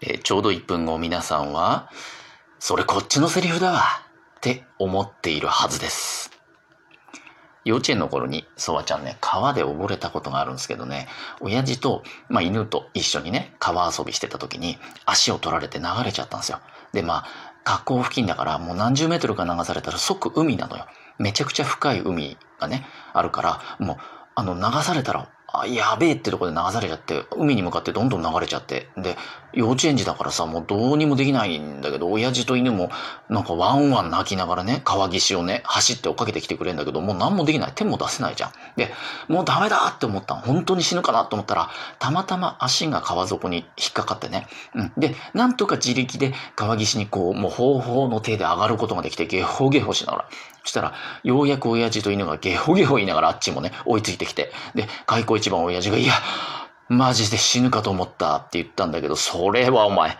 えーちょうど1分後皆さんは、それこっちのセリフだわって思っているはずです。幼稚園の頃に、ソワちゃんね、川で溺れたことがあるんですけどね、親父と、まあ、犬と一緒にね、川遊びしてた時に、足を取られて流れちゃったんですよ。で、まあ、河口付近だから、もう何十メートルか流されたら即海なのよ。めちゃくちゃ深い海がね、あるから、もう、あの、流されたら、あ、やべえってとこで流されちゃって、海に向かってどんどん流れちゃって。で、幼稚園児だからさ、もうどうにもできないんだけど、親父と犬も、なんかワンワン泣きながらね、川岸をね、走って追っかけてきてくれるんだけど、もう何もできない。手も出せないじゃん。で、もうダメだって思った。本当に死ぬかなと思ったら、たまたま足が川底に引っかかってね。うん。で、なんとか自力で川岸にこう、もう方法の手で上がることができて、ゲホゲホしながら。したら、ようやく親父と犬がゲホゲホ言いながらあっちもね、追いついてきて。で、開口一番親父が、いや、マジで死ぬかと思ったって言ったんだけど、それはお前、